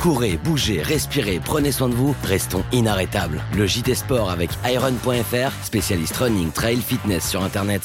Courez, bougez, respirez, prenez soin de vous, restons inarrêtables. Le JT Sport avec Iron.fr, spécialiste running, trail, fitness sur Internet.